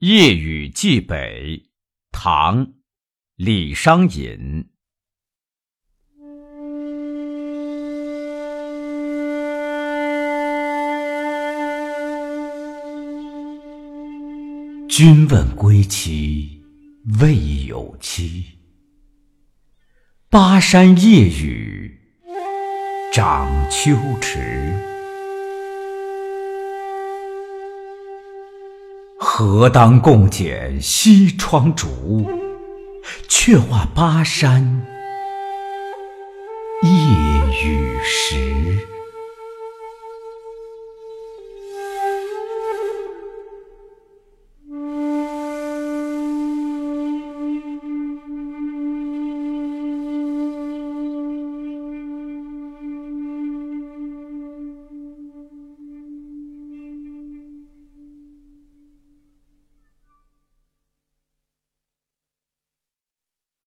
夜雨寄北，唐·李商隐。君问归期未有期，巴山夜雨涨秋池。何当共剪西窗烛，却话巴山夜雨